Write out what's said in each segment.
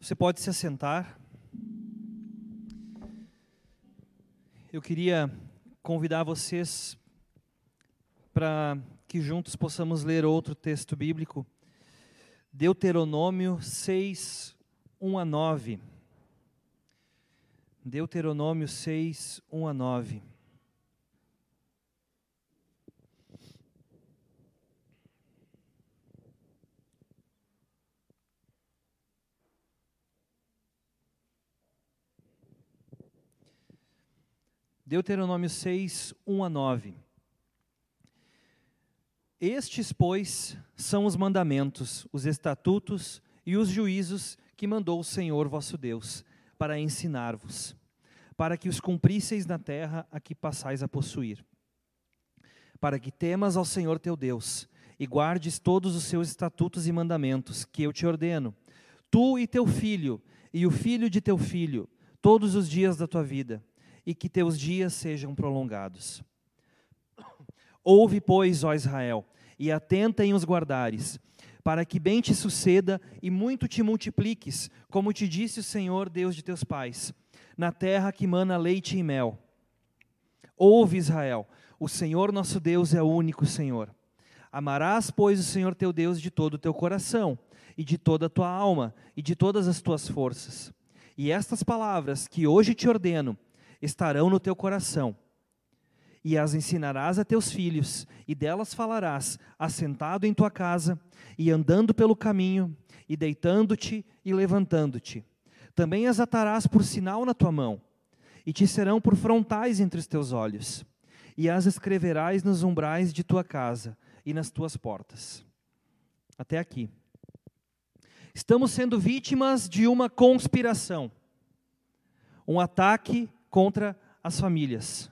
Você pode se assentar. Eu queria convidar vocês para que juntos possamos ler outro texto bíblico. Deuteronômio 6, 1 a 9. Deuteronômio 6, 1 a 9. Deuteronômio 6, 1 a 9. Estes, pois, são os mandamentos, os estatutos e os juízos que mandou o Senhor vosso Deus, para ensinar-vos, para que os cumprisseis na terra a que passais a possuir. Para que temas ao Senhor teu Deus, e guardes todos os seus estatutos e mandamentos, que eu te ordeno, tu e teu filho, e o filho de teu filho, todos os dias da tua vida e que teus dias sejam prolongados. Ouve, pois, ó Israel, e atenta em os guardares, para que bem te suceda e muito te multipliques, como te disse o Senhor, Deus de teus pais, na terra que mana leite e mel. Ouve, Israel, o Senhor nosso Deus é o único Senhor. Amarás, pois, o Senhor teu Deus de todo o teu coração, e de toda a tua alma, e de todas as tuas forças. E estas palavras que hoje te ordeno, estarão no teu coração. E as ensinarás a teus filhos, e delas falarás, assentado em tua casa, e andando pelo caminho, e deitando-te e levantando-te. Também as atarás por sinal na tua mão, e te serão por frontais entre os teus olhos, e as escreverás nos umbrais de tua casa e nas tuas portas. Até aqui. Estamos sendo vítimas de uma conspiração, um ataque contra as famílias.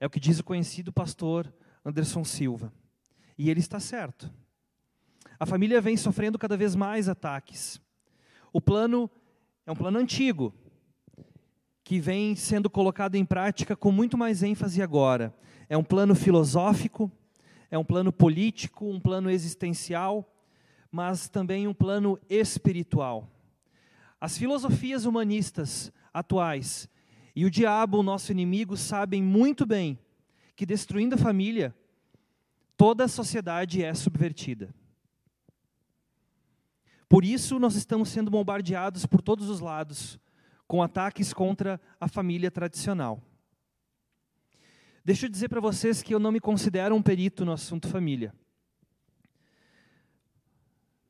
É o que diz o conhecido pastor Anderson Silva. E ele está certo. A família vem sofrendo cada vez mais ataques. O plano é um plano antigo, que vem sendo colocado em prática com muito mais ênfase agora. É um plano filosófico, é um plano político, um plano existencial, mas também um plano espiritual. As filosofias humanistas atuais e o diabo, o nosso inimigo, sabem muito bem que destruindo a família, toda a sociedade é subvertida. Por isso, nós estamos sendo bombardeados por todos os lados com ataques contra a família tradicional. Deixa eu dizer para vocês que eu não me considero um perito no assunto família.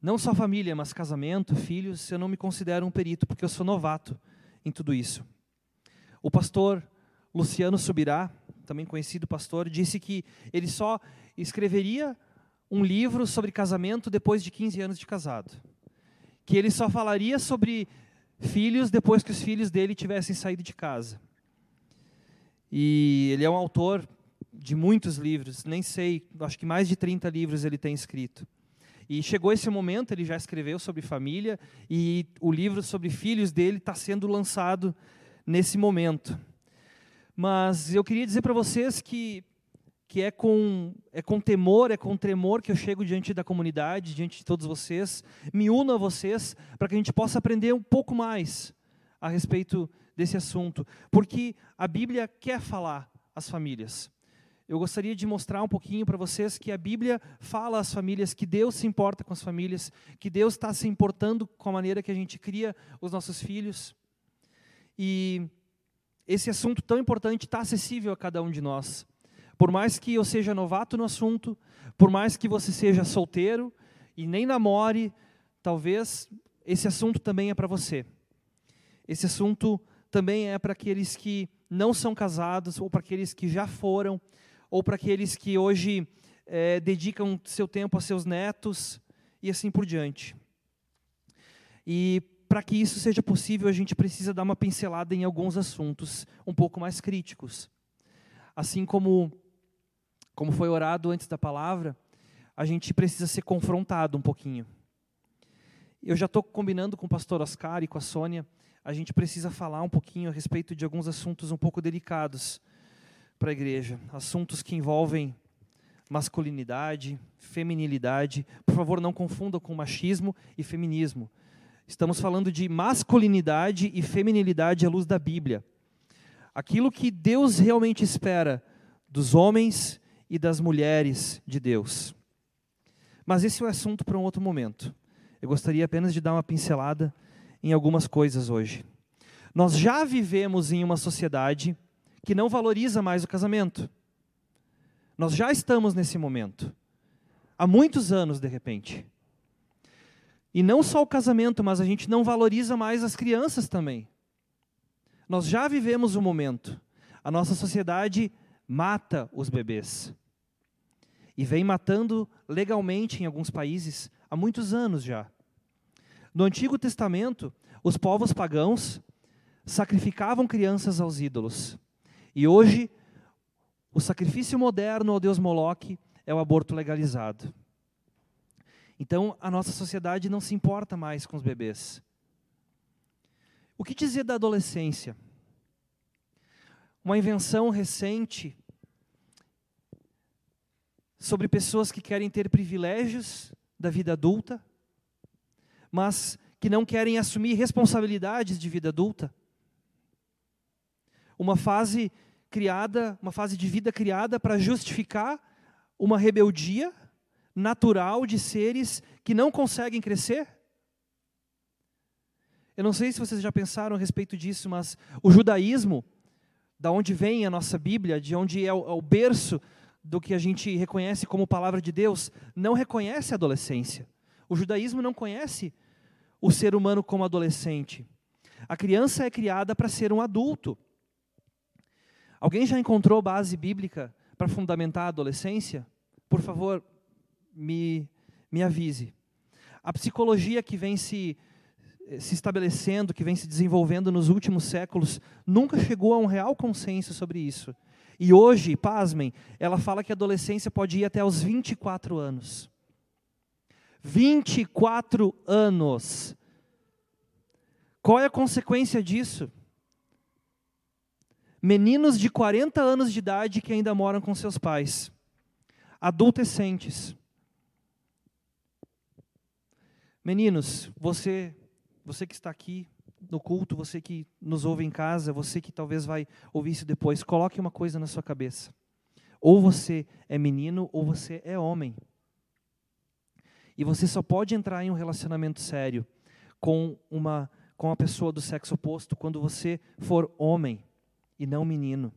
Não só família, mas casamento, filhos, eu não me considero um perito, porque eu sou novato em tudo isso. O pastor Luciano Subirá, também conhecido pastor, disse que ele só escreveria um livro sobre casamento depois de 15 anos de casado. Que ele só falaria sobre filhos depois que os filhos dele tivessem saído de casa. E ele é um autor de muitos livros, nem sei, acho que mais de 30 livros ele tem escrito. E chegou esse momento, ele já escreveu sobre família, e o livro sobre filhos dele está sendo lançado nesse momento. Mas eu queria dizer para vocês que que é com é com temor, é com tremor que eu chego diante da comunidade, diante de todos vocês, me uno a vocês para que a gente possa aprender um pouco mais a respeito desse assunto, porque a Bíblia quer falar às famílias. Eu gostaria de mostrar um pouquinho para vocês que a Bíblia fala às famílias, que Deus se importa com as famílias, que Deus está se importando com a maneira que a gente cria os nossos filhos. E esse assunto tão importante está acessível a cada um de nós. Por mais que eu seja novato no assunto, por mais que você seja solteiro e nem namore, talvez esse assunto também é para você. Esse assunto também é para aqueles que não são casados, ou para aqueles que já foram, ou para aqueles que hoje é, dedicam seu tempo a seus netos e assim por diante. E para que isso seja possível, a gente precisa dar uma pincelada em alguns assuntos um pouco mais críticos. Assim como, como foi orado antes da palavra, a gente precisa ser confrontado um pouquinho. Eu já estou combinando com o pastor Oscar e com a Sônia, a gente precisa falar um pouquinho a respeito de alguns assuntos um pouco delicados para a igreja. Assuntos que envolvem masculinidade, feminilidade. Por favor, não confundam com machismo e feminismo Estamos falando de masculinidade e feminilidade à luz da Bíblia. Aquilo que Deus realmente espera dos homens e das mulheres de Deus. Mas esse é o assunto para um outro momento. Eu gostaria apenas de dar uma pincelada em algumas coisas hoje. Nós já vivemos em uma sociedade que não valoriza mais o casamento. Nós já estamos nesse momento. Há muitos anos, de repente. E não só o casamento, mas a gente não valoriza mais as crianças também. Nós já vivemos o um momento. A nossa sociedade mata os bebês. E vem matando legalmente em alguns países há muitos anos já. No Antigo Testamento, os povos pagãos sacrificavam crianças aos ídolos. E hoje, o sacrifício moderno ao deus Moloque é o aborto legalizado. Então, a nossa sociedade não se importa mais com os bebês. O que dizer da adolescência? Uma invenção recente sobre pessoas que querem ter privilégios da vida adulta, mas que não querem assumir responsabilidades de vida adulta. Uma fase criada, uma fase de vida criada para justificar uma rebeldia natural de seres que não conseguem crescer. Eu não sei se vocês já pensaram a respeito disso, mas o judaísmo, da onde vem a nossa Bíblia, de onde é o, é o berço do que a gente reconhece como palavra de Deus, não reconhece a adolescência. O judaísmo não conhece o ser humano como adolescente. A criança é criada para ser um adulto. Alguém já encontrou base bíblica para fundamentar a adolescência? Por favor, me, me avise. A psicologia que vem se, se estabelecendo, que vem se desenvolvendo nos últimos séculos, nunca chegou a um real consenso sobre isso. E hoje, pasmem, ela fala que a adolescência pode ir até os 24 anos. 24 anos. Qual é a consequência disso? Meninos de 40 anos de idade que ainda moram com seus pais. Adolescentes. Meninos, você, você que está aqui no culto, você que nos ouve em casa, você que talvez vai ouvir isso depois, coloque uma coisa na sua cabeça. Ou você é menino ou você é homem. E você só pode entrar em um relacionamento sério com uma com uma pessoa do sexo oposto quando você for homem e não menino.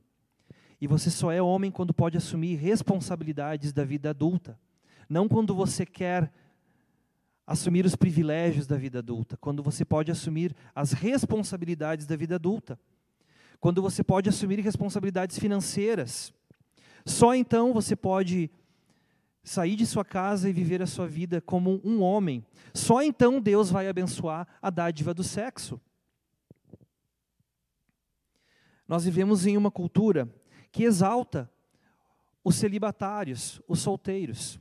E você só é homem quando pode assumir responsabilidades da vida adulta, não quando você quer assumir os privilégios da vida adulta, quando você pode assumir as responsabilidades da vida adulta, quando você pode assumir responsabilidades financeiras. Só então você pode sair de sua casa e viver a sua vida como um homem. Só então Deus vai abençoar a dádiva do sexo. Nós vivemos em uma cultura que exalta os celibatários, os solteiros.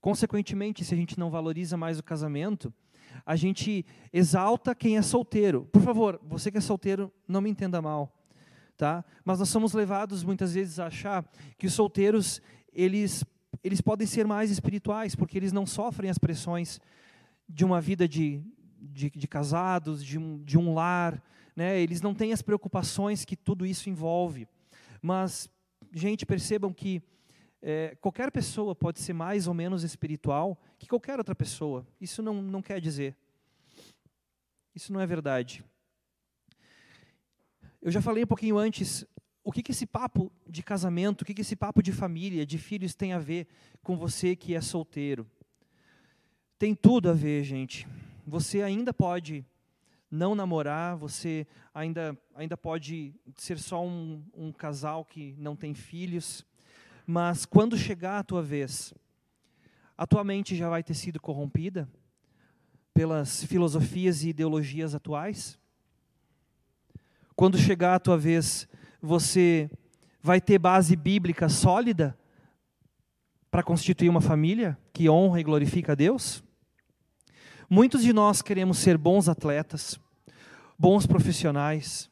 Consequentemente, se a gente não valoriza mais o casamento, a gente exalta quem é solteiro. Por favor, você que é solteiro, não me entenda mal, tá? Mas nós somos levados muitas vezes a achar que os solteiros eles eles podem ser mais espirituais porque eles não sofrem as pressões de uma vida de, de, de casados, de um, de um lar, né? Eles não têm as preocupações que tudo isso envolve. Mas, gente, percebam que é, qualquer pessoa pode ser mais ou menos espiritual que qualquer outra pessoa. Isso não, não quer dizer. Isso não é verdade. Eu já falei um pouquinho antes o que, que esse papo de casamento, o que, que esse papo de família, de filhos tem a ver com você que é solteiro. Tem tudo a ver, gente. Você ainda pode não namorar, você ainda, ainda pode ser só um, um casal que não tem filhos. Mas quando chegar a tua vez, a tua mente já vai ter sido corrompida pelas filosofias e ideologias atuais? Quando chegar a tua vez, você vai ter base bíblica sólida para constituir uma família que honra e glorifica a Deus? Muitos de nós queremos ser bons atletas, bons profissionais,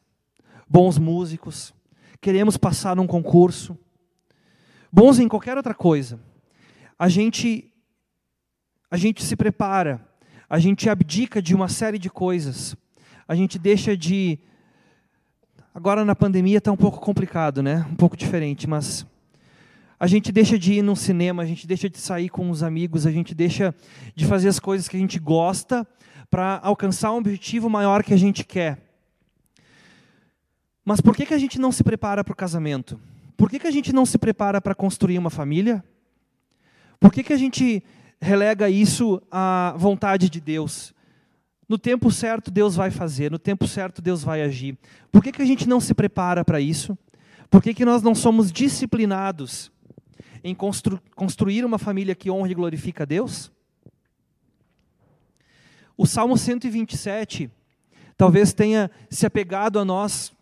bons músicos, queremos passar num concurso, bons em qualquer outra coisa. A gente a gente se prepara, a gente abdica de uma série de coisas. A gente deixa de. Agora na pandemia está um pouco complicado, né? Um pouco diferente, mas a gente deixa de ir no cinema, a gente deixa de sair com os amigos, a gente deixa de fazer as coisas que a gente gosta para alcançar um objetivo maior que a gente quer. Mas por que, que a gente não se prepara para o casamento? Por que, que a gente não se prepara para construir uma família? Por que, que a gente relega isso à vontade de Deus? No tempo certo, Deus vai fazer, no tempo certo, Deus vai agir. Por que, que a gente não se prepara para isso? Por que, que nós não somos disciplinados em constru construir uma família que honra e glorifica a Deus? O Salmo 127 talvez tenha se apegado a nós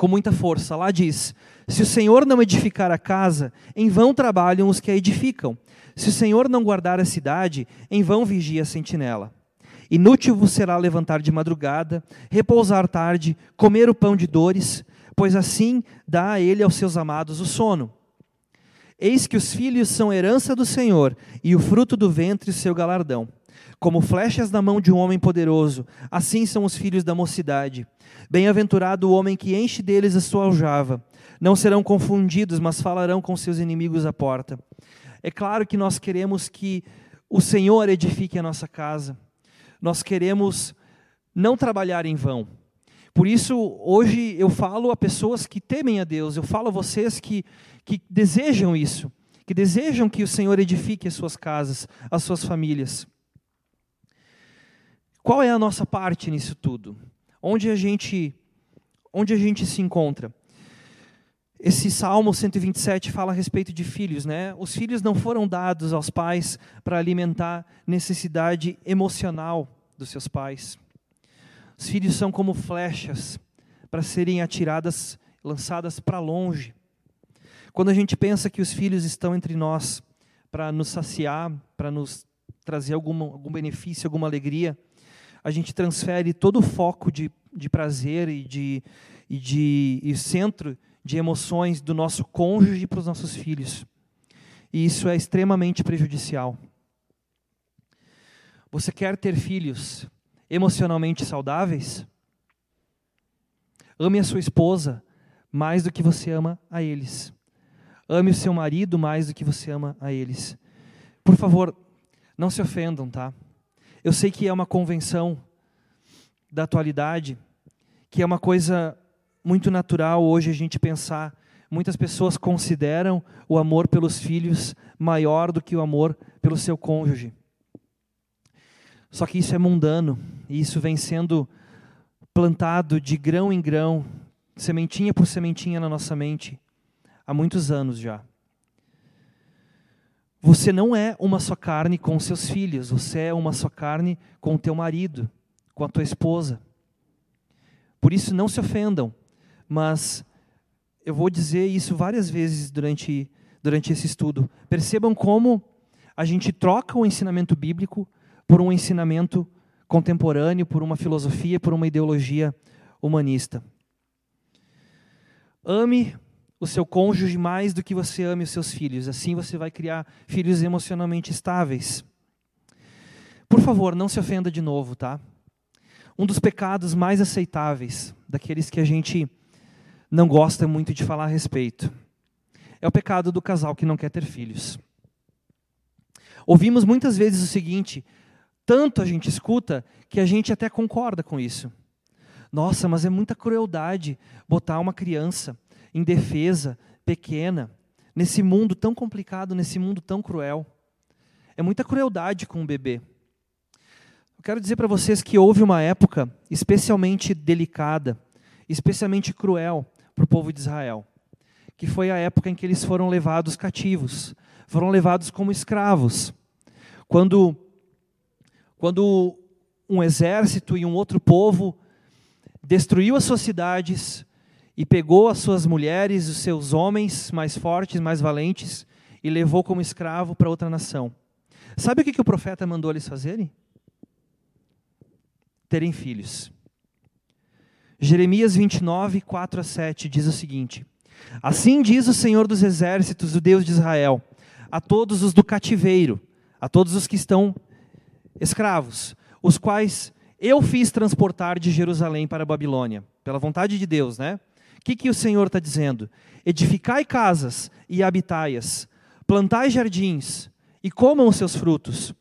com muita força. Lá diz: Se o Senhor não edificar a casa, em vão trabalham os que a edificam. Se o Senhor não guardar a cidade, em vão vigia a sentinela. Inútil vos será levantar de madrugada, repousar tarde, comer o pão de dores, pois assim dá a ele aos seus amados o sono. Eis que os filhos são herança do Senhor, e o fruto do ventre seu galardão. Como flechas na mão de um homem poderoso, assim são os filhos da mocidade. Bem-aventurado o homem que enche deles a sua aljava. Não serão confundidos, mas falarão com seus inimigos à porta. É claro que nós queremos que o Senhor edifique a nossa casa. Nós queremos não trabalhar em vão. Por isso, hoje eu falo a pessoas que temem a Deus, eu falo a vocês que, que desejam isso, que desejam que o Senhor edifique as suas casas, as suas famílias. Qual é a nossa parte nisso tudo? Onde a gente, onde a gente se encontra? Esse Salmo 127 fala a respeito de filhos, né? Os filhos não foram dados aos pais para alimentar necessidade emocional dos seus pais. Os filhos são como flechas para serem atiradas, lançadas para longe. Quando a gente pensa que os filhos estão entre nós para nos saciar, para nos trazer algum, algum benefício, alguma alegria, a gente transfere todo o foco de, de prazer e de, e de e centro de emoções do nosso cônjuge para os nossos filhos. E isso é extremamente prejudicial. Você quer ter filhos emocionalmente saudáveis? Ame a sua esposa mais do que você ama a eles. Ame o seu marido mais do que você ama a eles. Por favor, não se ofendam, tá? Eu sei que é uma convenção da atualidade, que é uma coisa muito natural hoje a gente pensar. Muitas pessoas consideram o amor pelos filhos maior do que o amor pelo seu cônjuge. Só que isso é mundano, e isso vem sendo plantado de grão em grão, sementinha por sementinha na nossa mente, há muitos anos já. Você não é uma só carne com seus filhos, você é uma só carne com o teu marido, com a tua esposa. Por isso não se ofendam, mas eu vou dizer isso várias vezes durante durante esse estudo. Percebam como a gente troca o ensinamento bíblico por um ensinamento contemporâneo, por uma filosofia, por uma ideologia humanista. Ame o seu cônjuge mais do que você ame os seus filhos. Assim você vai criar filhos emocionalmente estáveis. Por favor, não se ofenda de novo, tá? Um dos pecados mais aceitáveis, daqueles que a gente não gosta muito de falar a respeito, é o pecado do casal que não quer ter filhos. Ouvimos muitas vezes o seguinte, tanto a gente escuta que a gente até concorda com isso. Nossa, mas é muita crueldade botar uma criança indefesa, pequena, nesse mundo tão complicado, nesse mundo tão cruel. É muita crueldade com o bebê. Eu quero dizer para vocês que houve uma época especialmente delicada, especialmente cruel para o povo de Israel, que foi a época em que eles foram levados cativos, foram levados como escravos. Quando, quando um exército e um outro povo destruiu as suas cidades, e pegou as suas mulheres, os seus homens mais fortes, mais valentes, e levou como escravo para outra nação. Sabe o que, que o profeta mandou eles fazerem? Terem filhos. Jeremias 29, 4 a 7 diz o seguinte: Assim diz o Senhor dos Exércitos, o Deus de Israel, a todos os do cativeiro, a todos os que estão escravos, os quais eu fiz transportar de Jerusalém para a Babilônia, pela vontade de Deus, né? O que, que o Senhor está dizendo? Edificai casas e habitai-as, plantai jardins e comam os seus frutos,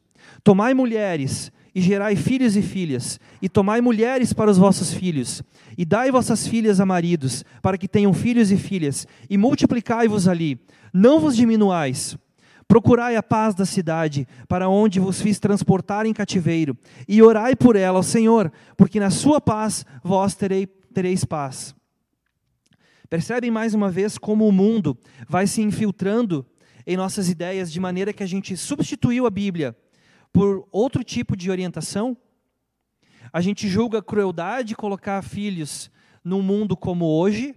tomai mulheres e gerai filhos e filhas, e tomai mulheres para os vossos filhos, e dai vossas filhas a maridos, para que tenham filhos e filhas, e multiplicai-vos ali, não vos diminuais. Procurai a paz da cidade, para onde vos fiz transportar em cativeiro, e orai por ela ao Senhor, porque na sua paz vós terei, tereis paz. Percebem mais uma vez como o mundo vai se infiltrando em nossas ideias de maneira que a gente substituiu a Bíblia por outro tipo de orientação? A gente julga crueldade colocar filhos num mundo como hoje,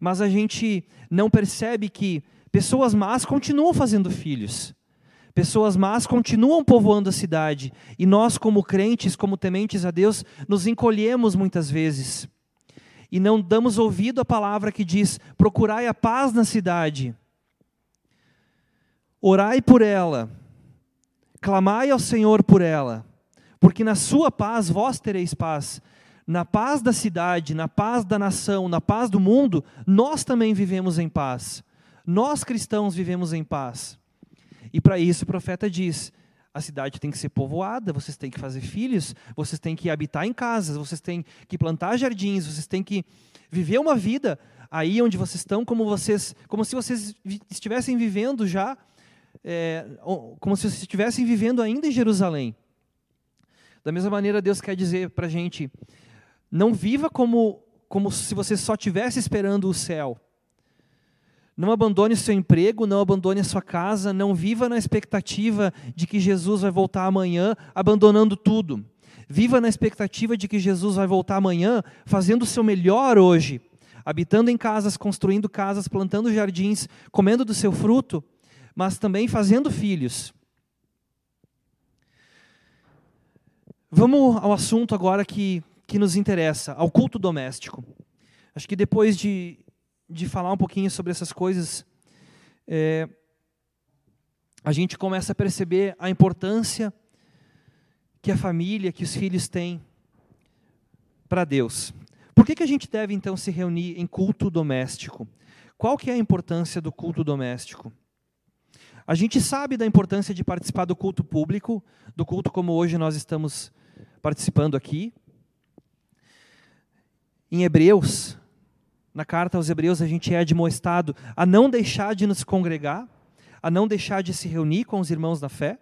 mas a gente não percebe que Pessoas más continuam fazendo filhos. Pessoas más continuam povoando a cidade. E nós, como crentes, como tementes a Deus, nos encolhemos muitas vezes. E não damos ouvido à palavra que diz: procurai a paz na cidade. Orai por ela. Clamai ao Senhor por ela. Porque na sua paz vós tereis paz. Na paz da cidade, na paz da nação, na paz do mundo, nós também vivemos em paz. Nós cristãos vivemos em paz. E para isso o profeta diz: a cidade tem que ser povoada, vocês têm que fazer filhos, vocês têm que habitar em casas, vocês têm que plantar jardins, vocês têm que viver uma vida aí onde vocês estão, como vocês, como se vocês estivessem vivendo já, é, como se vocês estivessem vivendo ainda em Jerusalém. Da mesma maneira, Deus quer dizer para a gente: não viva como como se você só estivesse esperando o céu. Não abandone o seu emprego, não abandone a sua casa, não viva na expectativa de que Jesus vai voltar amanhã, abandonando tudo. Viva na expectativa de que Jesus vai voltar amanhã, fazendo o seu melhor hoje, habitando em casas, construindo casas, plantando jardins, comendo do seu fruto, mas também fazendo filhos. Vamos ao assunto agora que, que nos interessa, ao culto doméstico. Acho que depois de de falar um pouquinho sobre essas coisas, é, a gente começa a perceber a importância que a família, que os filhos têm para Deus. Por que, que a gente deve então se reunir em culto doméstico? Qual que é a importância do culto doméstico? A gente sabe da importância de participar do culto público, do culto como hoje nós estamos participando aqui. Em Hebreus, na carta aos Hebreus, a gente é admoestado a não deixar de nos congregar, a não deixar de se reunir com os irmãos da fé.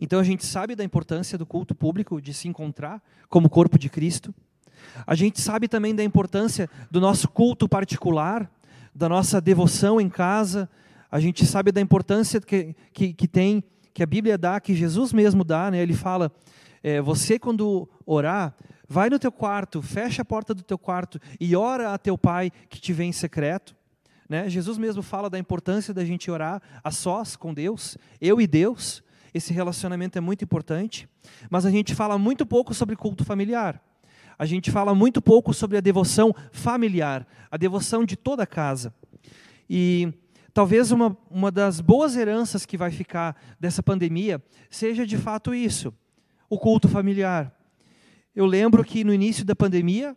Então a gente sabe da importância do culto público, de se encontrar como corpo de Cristo. A gente sabe também da importância do nosso culto particular, da nossa devoção em casa. A gente sabe da importância que, que, que tem, que a Bíblia dá, que Jesus mesmo dá. Né? Ele fala: é, você, quando orar, Vai no teu quarto, fecha a porta do teu quarto e ora a teu pai que te vê em secreto. Né? Jesus mesmo fala da importância da gente orar a sós com Deus, eu e Deus. Esse relacionamento é muito importante. Mas a gente fala muito pouco sobre culto familiar. A gente fala muito pouco sobre a devoção familiar, a devoção de toda a casa. E talvez uma, uma das boas heranças que vai ficar dessa pandemia seja de fato isso: o culto familiar. Eu lembro que no início da pandemia,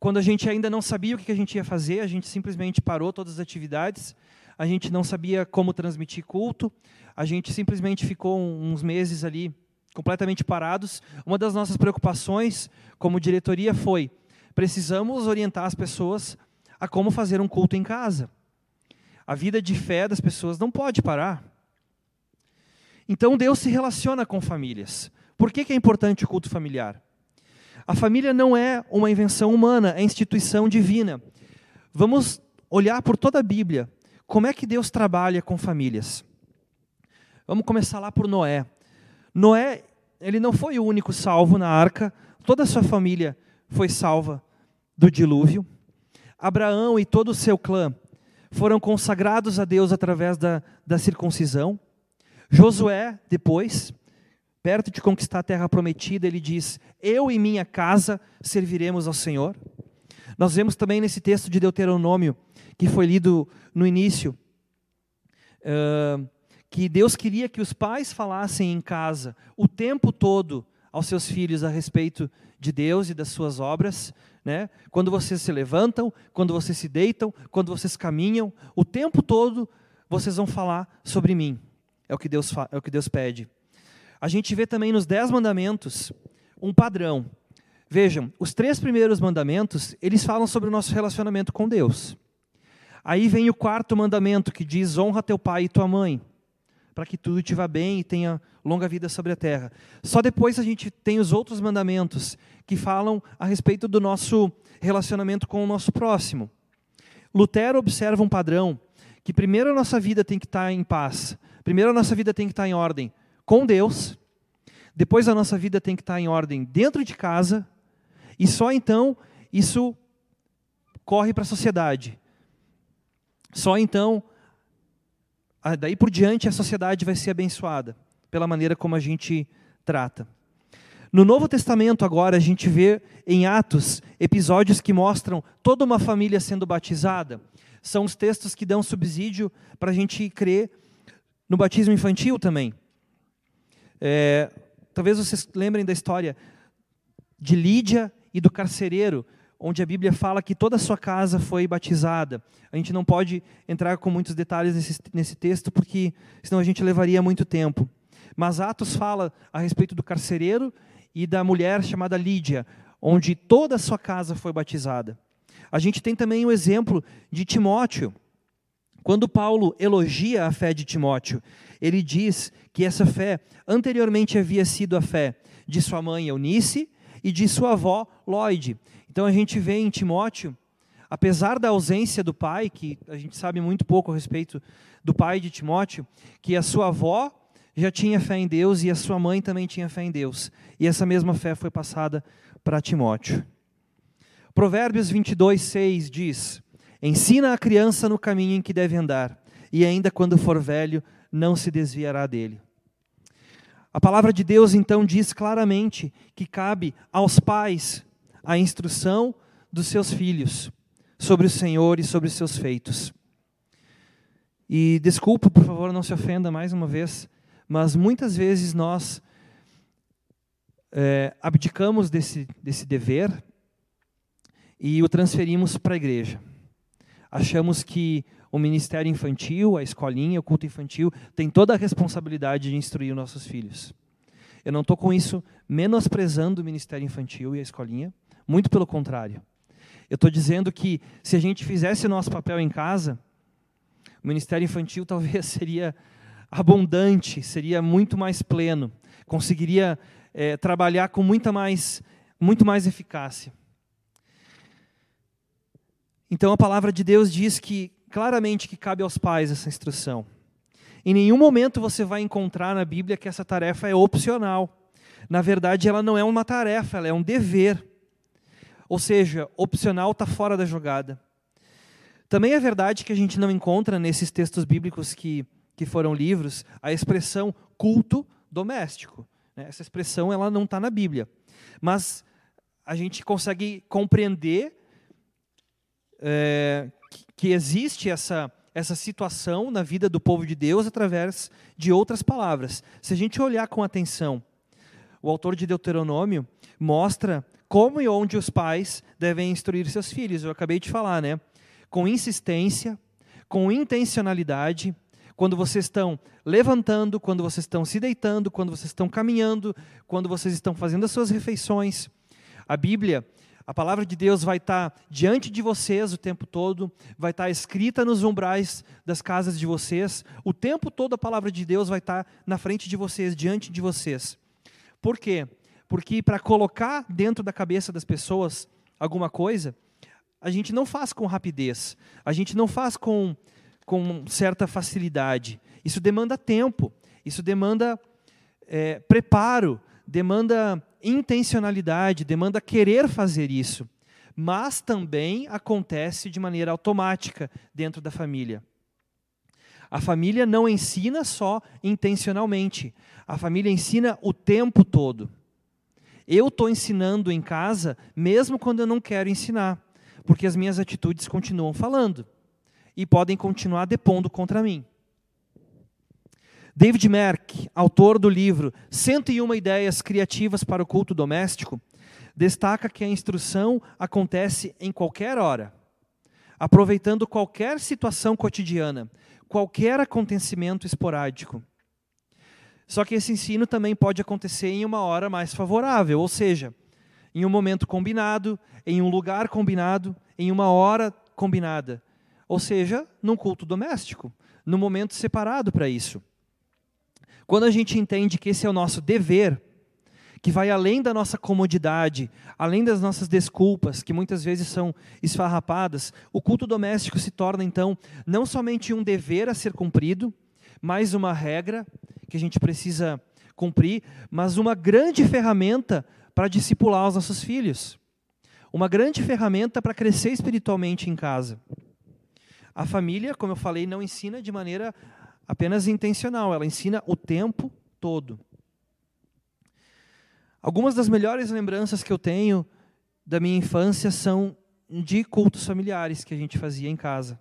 quando a gente ainda não sabia o que a gente ia fazer, a gente simplesmente parou todas as atividades, a gente não sabia como transmitir culto, a gente simplesmente ficou uns meses ali completamente parados. Uma das nossas preocupações como diretoria foi: precisamos orientar as pessoas a como fazer um culto em casa. A vida de fé das pessoas não pode parar. Então Deus se relaciona com famílias. Por que, que é importante o culto familiar? A família não é uma invenção humana, é instituição divina. Vamos olhar por toda a Bíblia. Como é que Deus trabalha com famílias? Vamos começar lá por Noé. Noé, ele não foi o único salvo na arca, toda a sua família foi salva do dilúvio. Abraão e todo o seu clã foram consagrados a Deus através da, da circuncisão. Josué, depois, perto de conquistar a terra prometida, ele diz: Eu e minha casa serviremos ao Senhor. Nós vemos também nesse texto de Deuteronômio, que foi lido no início, uh, que Deus queria que os pais falassem em casa o tempo todo aos seus filhos a respeito de Deus e das suas obras, né? Quando vocês se levantam, quando vocês se deitam, quando vocês caminham, o tempo todo vocês vão falar sobre mim. É o que Deus, é o que Deus pede. A gente vê também nos dez mandamentos um padrão. Vejam, os três primeiros mandamentos, eles falam sobre o nosso relacionamento com Deus. Aí vem o quarto mandamento, que diz: honra teu pai e tua mãe, para que tudo te vá bem e tenha longa vida sobre a terra. Só depois a gente tem os outros mandamentos, que falam a respeito do nosso relacionamento com o nosso próximo. Lutero observa um padrão, que primeiro a nossa vida tem que estar em paz, primeiro a nossa vida tem que estar em ordem com Deus, depois a nossa vida tem que estar em ordem dentro de casa, e só então isso corre para a sociedade. Só então, daí por diante, a sociedade vai ser abençoada pela maneira como a gente trata. No Novo Testamento, agora, a gente vê em Atos episódios que mostram toda uma família sendo batizada. São os textos que dão subsídio para a gente crer no batismo infantil também. É, talvez vocês lembrem da história de Lídia e do carcereiro, onde a Bíblia fala que toda a sua casa foi batizada. A gente não pode entrar com muitos detalhes nesse, nesse texto, porque senão a gente levaria muito tempo. Mas Atos fala a respeito do carcereiro e da mulher chamada Lídia, onde toda a sua casa foi batizada. A gente tem também o exemplo de Timóteo. Quando Paulo elogia a fé de Timóteo, ele diz que essa fé anteriormente havia sido a fé de sua mãe Eunice e de sua avó Lloyd. Então a gente vê em Timóteo, apesar da ausência do pai, que a gente sabe muito pouco a respeito do pai de Timóteo, que a sua avó já tinha fé em Deus e a sua mãe também tinha fé em Deus. E essa mesma fé foi passada para Timóteo. Provérbios 22, 6 diz: Ensina a criança no caminho em que deve andar, e ainda quando for velho, não se desviará dele. A palavra de Deus então diz claramente que cabe aos pais a instrução dos seus filhos sobre o Senhor e sobre os seus feitos. E desculpa, por favor, não se ofenda mais uma vez, mas muitas vezes nós é, abdicamos desse, desse dever e o transferimos para a igreja. Achamos que o ministério infantil, a escolinha, o culto infantil, tem toda a responsabilidade de instruir os nossos filhos. Eu não estou com isso menosprezando o ministério infantil e a escolinha, muito pelo contrário. Eu estou dizendo que se a gente fizesse nosso papel em casa, o ministério infantil talvez seria abundante, seria muito mais pleno, conseguiria é, trabalhar com muita mais, muito mais eficácia. Então a palavra de Deus diz que claramente que cabe aos pais essa instrução. Em nenhum momento você vai encontrar na Bíblia que essa tarefa é opcional. Na verdade, ela não é uma tarefa, ela é um dever. Ou seja, opcional está fora da jogada. Também é verdade que a gente não encontra nesses textos bíblicos que, que foram livros a expressão culto doméstico. Né? Essa expressão ela não está na Bíblia. Mas a gente consegue compreender é, que existe essa, essa situação na vida do povo de Deus através de outras palavras. Se a gente olhar com atenção, o autor de Deuteronômio mostra como e onde os pais devem instruir seus filhos. Eu acabei de falar, né? Com insistência, com intencionalidade, quando vocês estão levantando, quando vocês estão se deitando, quando vocês estão caminhando, quando vocês estão fazendo as suas refeições. A Bíblia a palavra de Deus vai estar diante de vocês o tempo todo, vai estar escrita nos umbrais das casas de vocês, o tempo todo a palavra de Deus vai estar na frente de vocês, diante de vocês. Por quê? Porque para colocar dentro da cabeça das pessoas alguma coisa, a gente não faz com rapidez, a gente não faz com, com certa facilidade. Isso demanda tempo, isso demanda é, preparo, demanda intencionalidade, demanda querer fazer isso, mas também acontece de maneira automática dentro da família. A família não ensina só intencionalmente, a família ensina o tempo todo. Eu estou ensinando em casa, mesmo quando eu não quero ensinar, porque as minhas atitudes continuam falando e podem continuar depondo contra mim. David Merck, autor do livro 101 Ideias Criativas para o Culto Doméstico, destaca que a instrução acontece em qualquer hora, aproveitando qualquer situação cotidiana, qualquer acontecimento esporádico. Só que esse ensino também pode acontecer em uma hora mais favorável, ou seja, em um momento combinado, em um lugar combinado, em uma hora combinada. Ou seja, num culto doméstico, num momento separado para isso. Quando a gente entende que esse é o nosso dever, que vai além da nossa comodidade, além das nossas desculpas, que muitas vezes são esfarrapadas, o culto doméstico se torna então não somente um dever a ser cumprido, mais uma regra que a gente precisa cumprir, mas uma grande ferramenta para discipular os nossos filhos. Uma grande ferramenta para crescer espiritualmente em casa. A família, como eu falei, não ensina de maneira apenas intencional, ela ensina o tempo todo. Algumas das melhores lembranças que eu tenho da minha infância são de cultos familiares que a gente fazia em casa.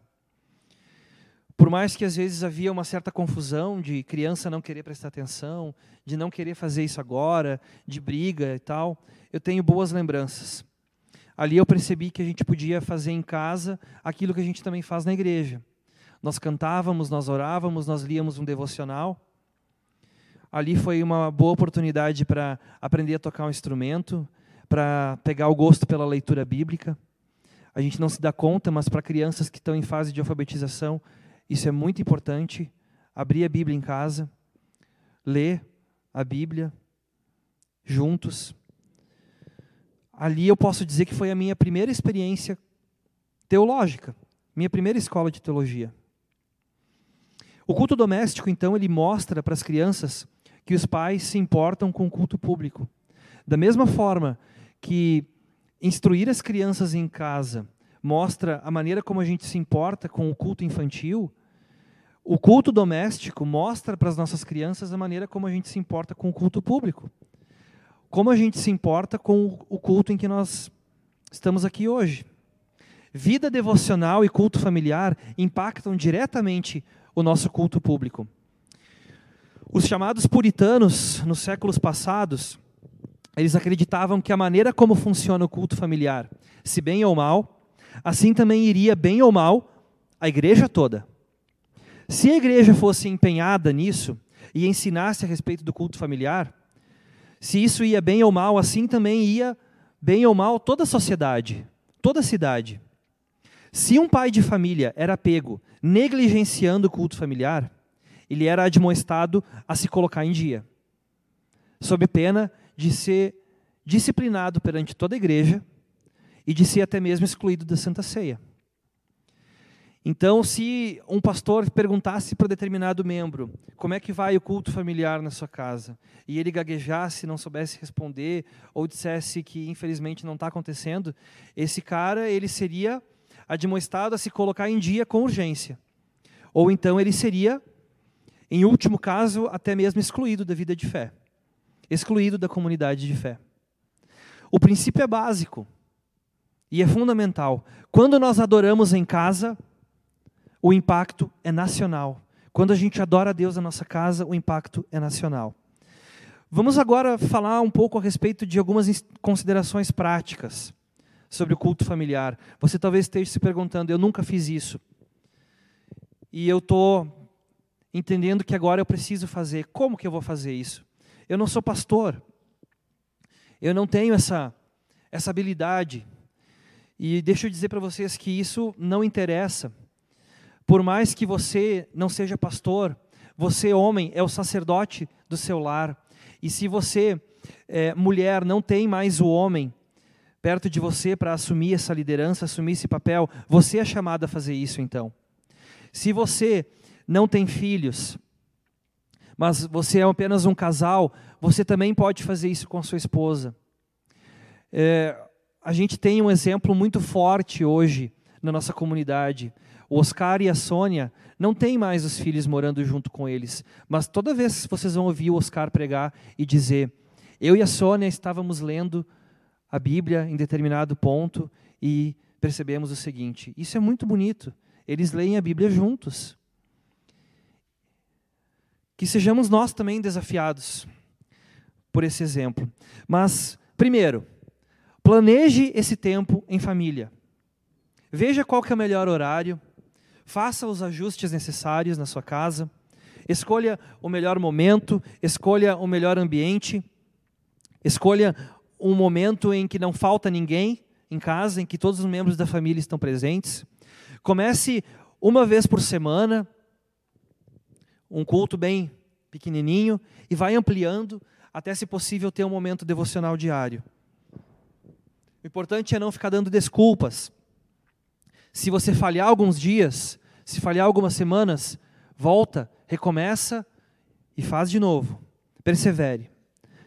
Por mais que às vezes havia uma certa confusão de criança não querer prestar atenção, de não querer fazer isso agora, de briga e tal, eu tenho boas lembranças. Ali eu percebi que a gente podia fazer em casa aquilo que a gente também faz na igreja. Nós cantávamos, nós orávamos, nós líamos um devocional. Ali foi uma boa oportunidade para aprender a tocar um instrumento, para pegar o gosto pela leitura bíblica. A gente não se dá conta, mas para crianças que estão em fase de alfabetização, isso é muito importante. Abrir a Bíblia em casa, ler a Bíblia juntos. Ali eu posso dizer que foi a minha primeira experiência teológica, minha primeira escola de teologia. O culto doméstico, então, ele mostra para as crianças que os pais se importam com o culto público. Da mesma forma que instruir as crianças em casa mostra a maneira como a gente se importa com o culto infantil, o culto doméstico mostra para as nossas crianças a maneira como a gente se importa com o culto público. Como a gente se importa com o culto em que nós estamos aqui hoje. Vida devocional e culto familiar impactam diretamente o nosso culto público. Os chamados puritanos, nos séculos passados, eles acreditavam que a maneira como funciona o culto familiar, se bem ou mal, assim também iria, bem ou mal, a igreja toda. Se a igreja fosse empenhada nisso e ensinasse a respeito do culto familiar, se isso ia bem ou mal, assim também ia bem ou mal toda a sociedade, toda a cidade. Se um pai de família era pego negligenciando o culto familiar, ele era admoestado a se colocar em dia, sob pena de ser disciplinado perante toda a igreja e de ser até mesmo excluído da Santa Ceia. Então, se um pastor perguntasse para determinado membro como é que vai o culto familiar na sua casa, e ele gaguejasse, não soubesse responder, ou dissesse que infelizmente não está acontecendo, esse cara ele seria admoestado a se colocar em dia com urgência. Ou então ele seria, em último caso, até mesmo excluído da vida de fé, excluído da comunidade de fé. O princípio é básico. E é fundamental. Quando nós adoramos em casa, o impacto é nacional. Quando a gente adora a Deus na nossa casa, o impacto é nacional. Vamos agora falar um pouco a respeito de algumas considerações práticas sobre o culto familiar. Você talvez esteja se perguntando: eu nunca fiz isso. E eu estou entendendo que agora eu preciso fazer. Como que eu vou fazer isso? Eu não sou pastor. Eu não tenho essa, essa habilidade. E deixa eu dizer para vocês que isso não interessa. Por mais que você não seja pastor, você, homem, é o sacerdote do seu lar. E se você, é, mulher, não tem mais o homem perto de você para assumir essa liderança, assumir esse papel, você é chamado a fazer isso então. Se você não tem filhos, mas você é apenas um casal, você também pode fazer isso com a sua esposa. É, a gente tem um exemplo muito forte hoje na nossa comunidade. O Oscar e a Sônia não têm mais os filhos morando junto com eles, mas toda vez vocês vão ouvir o Oscar pregar e dizer: Eu e a Sônia estávamos lendo a Bíblia em determinado ponto e percebemos o seguinte: isso é muito bonito. Eles leem a Bíblia juntos. que sejamos nós também desafiados por esse exemplo. Mas, primeiro, planeje esse tempo em família. Veja qual que é o melhor horário, faça os ajustes necessários na sua casa, escolha o melhor momento, escolha o melhor ambiente, escolha um momento em que não falta ninguém em casa, em que todos os membros da família estão presentes. Comece uma vez por semana, um culto bem pequenininho, e vai ampliando até, se possível, ter um momento devocional diário. O importante é não ficar dando desculpas. Se você falhar alguns dias, se falhar algumas semanas, volta, recomeça e faz de novo. Persevere.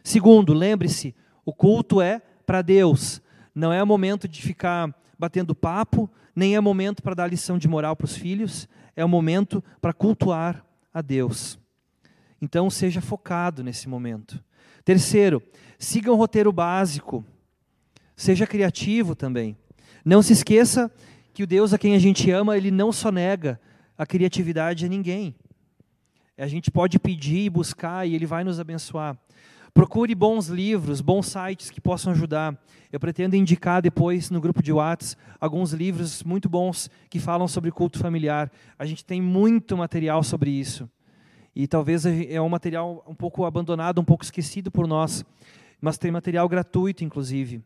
Segundo, lembre-se, o culto é para Deus. Não é momento de ficar batendo papo, nem é momento para dar lição de moral para os filhos, é o momento para cultuar a Deus. Então seja focado nesse momento. Terceiro, siga um roteiro básico. Seja criativo também. Não se esqueça que o Deus a quem a gente ama, ele não só nega a criatividade a ninguém. A gente pode pedir e buscar e ele vai nos abençoar. Procure bons livros, bons sites que possam ajudar. Eu pretendo indicar depois no grupo de Whats alguns livros muito bons que falam sobre culto familiar. A gente tem muito material sobre isso. E talvez é um material um pouco abandonado, um pouco esquecido por nós, mas tem material gratuito, inclusive.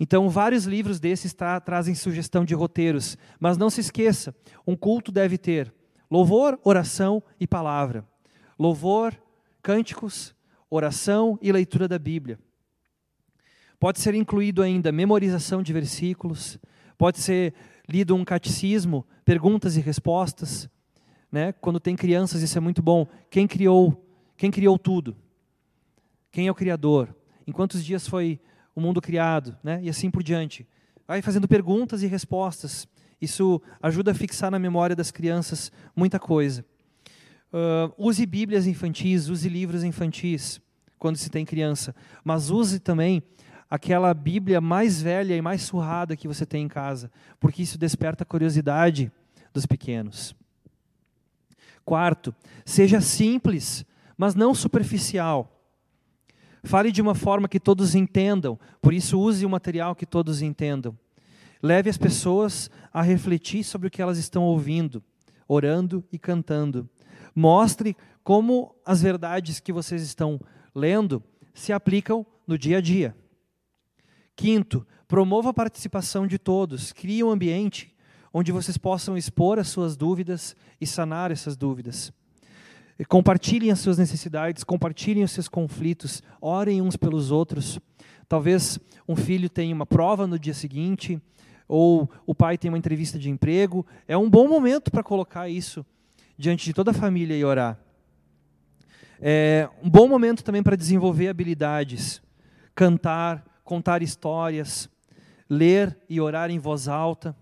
Então, vários livros desses tra trazem sugestão de roteiros, mas não se esqueça: um culto deve ter louvor, oração e palavra. Louvor, cânticos, oração e leitura da Bíblia. Pode ser incluído ainda memorização de versículos, pode ser lido um catecismo, perguntas e respostas. Né? Quando tem crianças, isso é muito bom. Quem criou? Quem criou tudo? Quem é o Criador? Em quantos dias foi o mundo criado? Né? E assim por diante. Vai fazendo perguntas e respostas. Isso ajuda a fixar na memória das crianças muita coisa. Uh, use Bíblias infantis, use livros infantis quando se tem criança, mas use também aquela Bíblia mais velha e mais surrada que você tem em casa, porque isso desperta a curiosidade dos pequenos. Quarto, seja simples, mas não superficial. Fale de uma forma que todos entendam, por isso use o material que todos entendam. Leve as pessoas a refletir sobre o que elas estão ouvindo, orando e cantando. Mostre como as verdades que vocês estão lendo se aplicam no dia a dia. Quinto, promova a participação de todos, crie um ambiente onde vocês possam expor as suas dúvidas e sanar essas dúvidas. Compartilhem as suas necessidades, compartilhem os seus conflitos, orem uns pelos outros. Talvez um filho tenha uma prova no dia seguinte, ou o pai tem uma entrevista de emprego. É um bom momento para colocar isso diante de toda a família e orar. É um bom momento também para desenvolver habilidades, cantar, contar histórias, ler e orar em voz alta.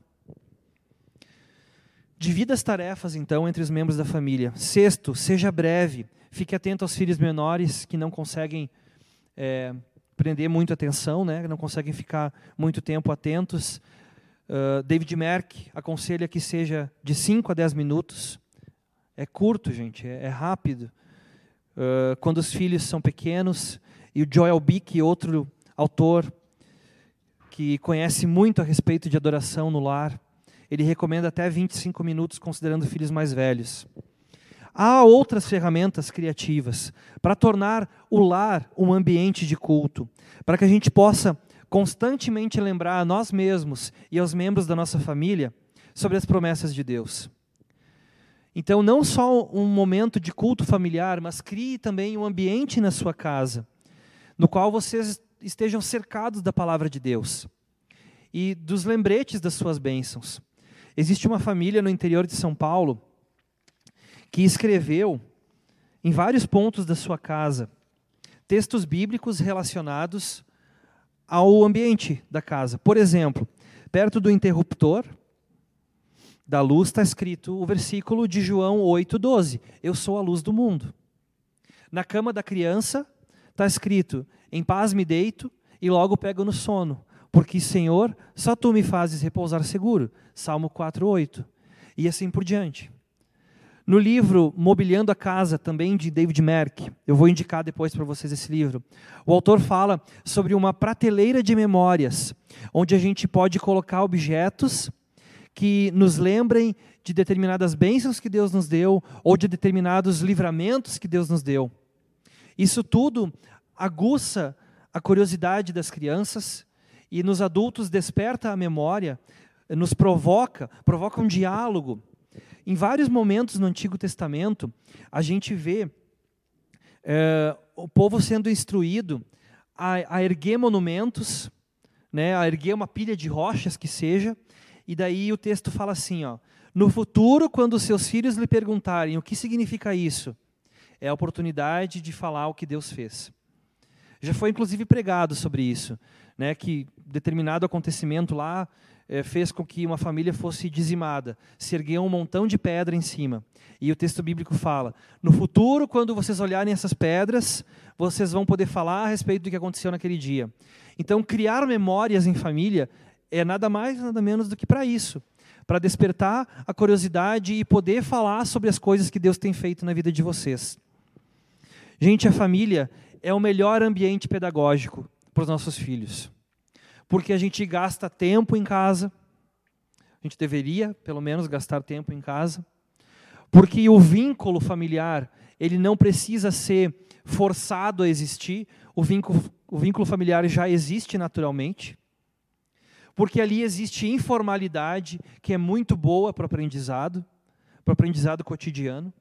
Divida as tarefas, então, entre os membros da família. Sexto, seja breve. Fique atento aos filhos menores que não conseguem é, prender muito atenção, né? não conseguem ficar muito tempo atentos. Uh, David Merck aconselha que seja de 5 a 10 minutos. É curto, gente, é, é rápido. Uh, quando os filhos são pequenos, e o Joel Bick, outro autor que conhece muito a respeito de adoração no lar, ele recomenda até 25 minutos, considerando filhos mais velhos. Há outras ferramentas criativas para tornar o lar um ambiente de culto, para que a gente possa constantemente lembrar a nós mesmos e aos membros da nossa família sobre as promessas de Deus. Então, não só um momento de culto familiar, mas crie também um ambiente na sua casa, no qual vocês estejam cercados da palavra de Deus e dos lembretes das suas bênçãos. Existe uma família no interior de São Paulo que escreveu, em vários pontos da sua casa, textos bíblicos relacionados ao ambiente da casa. Por exemplo, perto do interruptor, da luz está escrito o versículo de João 8,12: Eu sou a luz do mundo. Na cama da criança está escrito: Em paz me deito e logo pego no sono, porque, Senhor, só tu me fazes repousar seguro. Salmo 4,8. E assim por diante. No livro Mobiliando a Casa, também de David Merck, eu vou indicar depois para vocês esse livro. O autor fala sobre uma prateleira de memórias, onde a gente pode colocar objetos que nos lembrem de determinadas bênçãos que Deus nos deu ou de determinados livramentos que Deus nos deu. Isso tudo aguça a curiosidade das crianças e nos adultos desperta a memória, nos provoca, provoca um diálogo em vários momentos no Antigo Testamento, a gente vê é, o povo sendo instruído a, a, erguer monumentos, né, a erguer uma pilha de rochas que seja, e daí o texto fala assim, ó, no futuro, quando seus filhos lhe perguntarem o que significa isso, é a oportunidade de falar o que Deus fez. Já foi inclusive pregado sobre isso, né, que determinado acontecimento lá é, fez com que uma família fosse dizimada, se ergueu um montão de pedra em cima. E o texto bíblico fala: no futuro, quando vocês olharem essas pedras, vocês vão poder falar a respeito do que aconteceu naquele dia. Então, criar memórias em família é nada mais, nada menos do que para isso. Para despertar a curiosidade e poder falar sobre as coisas que Deus tem feito na vida de vocês. Gente, a família é o melhor ambiente pedagógico para os nossos filhos. Porque a gente gasta tempo em casa, a gente deveria, pelo menos, gastar tempo em casa, porque o vínculo familiar, ele não precisa ser forçado a existir, o vínculo, o vínculo familiar já existe naturalmente, porque ali existe informalidade, que é muito boa para o aprendizado, para o aprendizado cotidiano.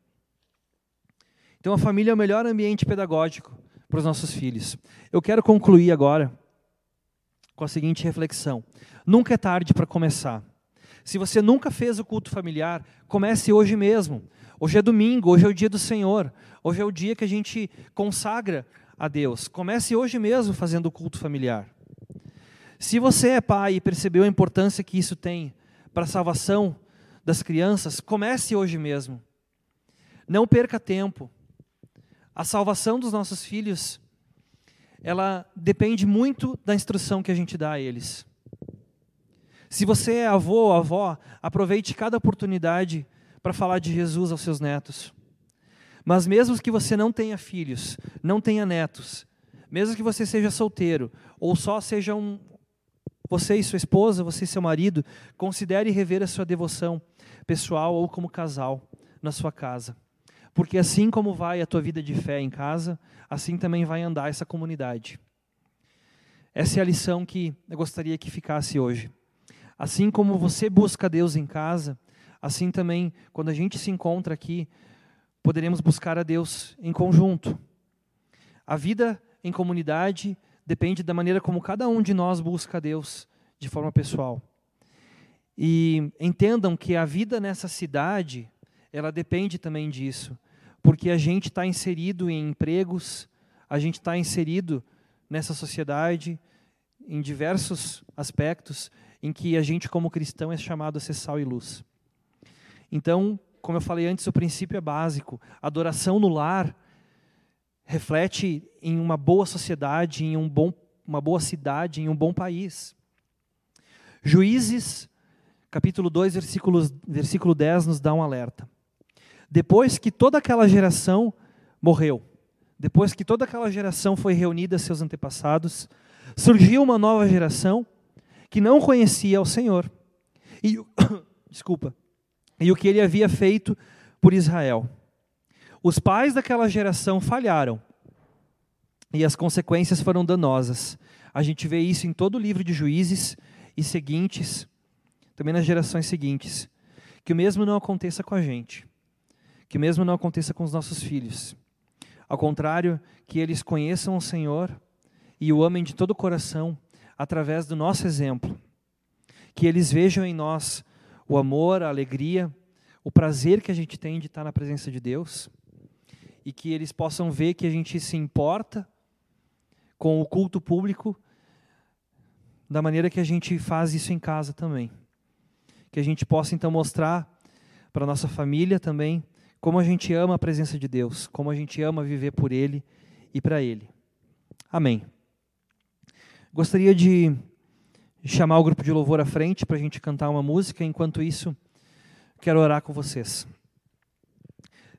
Então, a família é o melhor ambiente pedagógico para os nossos filhos. Eu quero concluir agora com a seguinte reflexão: nunca é tarde para começar. Se você nunca fez o culto familiar, comece hoje mesmo. Hoje é domingo, hoje é o dia do Senhor, hoje é o dia que a gente consagra a Deus. Comece hoje mesmo fazendo o culto familiar. Se você é pai e percebeu a importância que isso tem para a salvação das crianças, comece hoje mesmo. Não perca tempo. A salvação dos nossos filhos ela depende muito da instrução que a gente dá a eles. Se você é avô ou avó, aproveite cada oportunidade para falar de Jesus aos seus netos. Mas mesmo que você não tenha filhos, não tenha netos, mesmo que você seja solteiro, ou só seja um, você e sua esposa, você e seu marido, considere rever a sua devoção pessoal ou como casal na sua casa. Porque assim como vai a tua vida de fé em casa, assim também vai andar essa comunidade. Essa é a lição que eu gostaria que ficasse hoje. Assim como você busca Deus em casa, assim também, quando a gente se encontra aqui, poderemos buscar a Deus em conjunto. A vida em comunidade depende da maneira como cada um de nós busca a Deus de forma pessoal. E entendam que a vida nessa cidade ela depende também disso, porque a gente está inserido em empregos, a gente está inserido nessa sociedade em diversos aspectos em que a gente como cristão é chamado a ser sal e luz. Então, como eu falei antes, o princípio é básico. Adoração no lar reflete em uma boa sociedade, em um bom, uma boa cidade, em um bom país. Juízes, capítulo 2, versículos, versículo 10, nos dá um alerta. Depois que toda aquela geração morreu, depois que toda aquela geração foi reunida seus antepassados, surgiu uma nova geração que não conhecia o Senhor. E, desculpa. E o que ele havia feito por Israel. Os pais daquela geração falharam. E as consequências foram danosas. A gente vê isso em todo o livro de Juízes e seguintes, também nas gerações seguintes. Que o mesmo não aconteça com a gente que mesmo não aconteça com os nossos filhos. Ao contrário, que eles conheçam o Senhor e o amem de todo o coração através do nosso exemplo. Que eles vejam em nós o amor, a alegria, o prazer que a gente tem de estar na presença de Deus e que eles possam ver que a gente se importa com o culto público da maneira que a gente faz isso em casa também. Que a gente possa então mostrar para nossa família também como a gente ama a presença de Deus, como a gente ama viver por Ele e para Ele. Amém. Gostaria de chamar o grupo de louvor à frente para a gente cantar uma música. Enquanto isso, quero orar com vocês.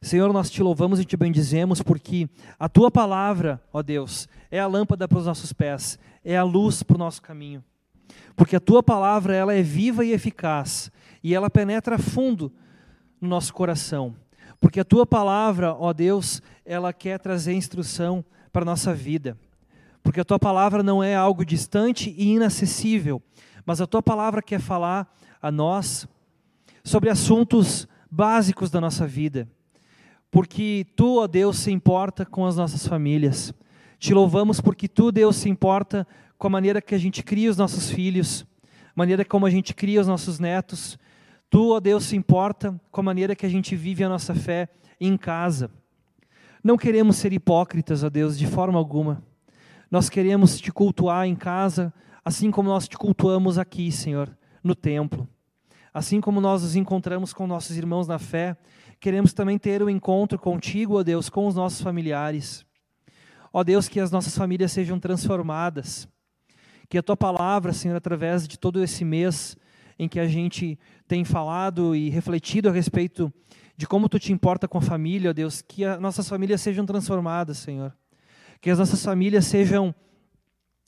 Senhor, nós te louvamos e te bendizemos porque a tua palavra, ó Deus, é a lâmpada para os nossos pés, é a luz para o nosso caminho. Porque a tua palavra, ela é viva e eficaz e ela penetra fundo no nosso coração. Porque a tua palavra, ó Deus, ela quer trazer instrução para a nossa vida. Porque a tua palavra não é algo distante e inacessível, mas a tua palavra quer falar a nós sobre assuntos básicos da nossa vida porque tu, ó Deus, se importa com as nossas famílias. Te louvamos porque tu, Deus, se importa com a maneira que a gente cria os nossos filhos, maneira como a gente cria os nossos netos. Tu, ó Deus, se importa com a maneira que a gente vive a nossa fé em casa. Não queremos ser hipócritas, ó Deus, de forma alguma. Nós queremos te cultuar em casa, assim como nós te cultuamos aqui, Senhor, no templo. Assim como nós nos encontramos com nossos irmãos na fé, queremos também ter o um encontro contigo, ó Deus, com os nossos familiares. Ó Deus, que as nossas famílias sejam transformadas. Que a tua palavra, Senhor, através de todo esse mês em que a gente tem falado e refletido a respeito de como tu te importa com a família, ó Deus, que as nossas famílias sejam transformadas, Senhor. Que as nossas famílias sejam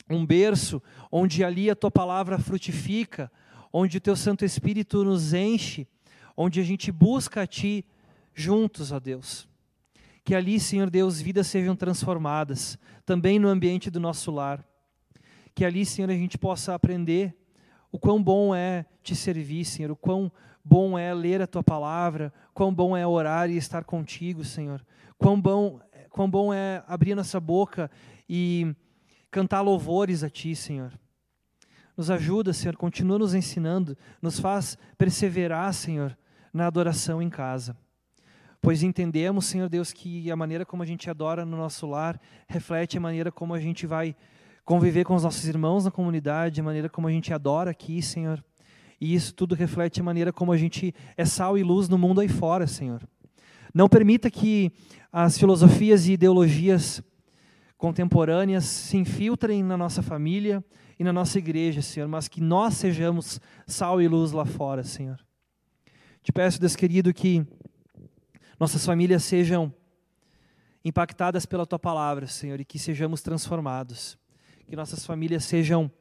um berço onde ali a tua palavra frutifica, onde o teu Santo Espírito nos enche, onde a gente busca a ti juntos, ó Deus. Que ali, Senhor Deus, vidas sejam transformadas, também no ambiente do nosso lar. Que ali, Senhor, a gente possa aprender o quão bom é te servir, Senhor, o quão bom é ler a tua palavra, quão bom é orar e estar contigo, Senhor. Quão bom, quão bom é abrir nossa boca e cantar louvores a ti, Senhor. Nos ajuda, Senhor, continua nos ensinando, nos faz perseverar, Senhor, na adoração em casa. Pois entendemos, Senhor Deus, que a maneira como a gente adora no nosso lar reflete a maneira como a gente vai conviver com os nossos irmãos na comunidade, a maneira como a gente adora aqui, Senhor. E isso tudo reflete a maneira como a gente é sal e luz no mundo aí fora, Senhor. Não permita que as filosofias e ideologias contemporâneas se infiltrem na nossa família e na nossa igreja, Senhor, mas que nós sejamos sal e luz lá fora, Senhor. Te peço, Deus querido, que nossas famílias sejam impactadas pela tua palavra, Senhor, e que sejamos transformados. Que nossas famílias sejam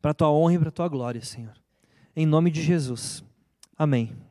para a tua honra e para a tua glória, Senhor. Em nome de Jesus. Amém.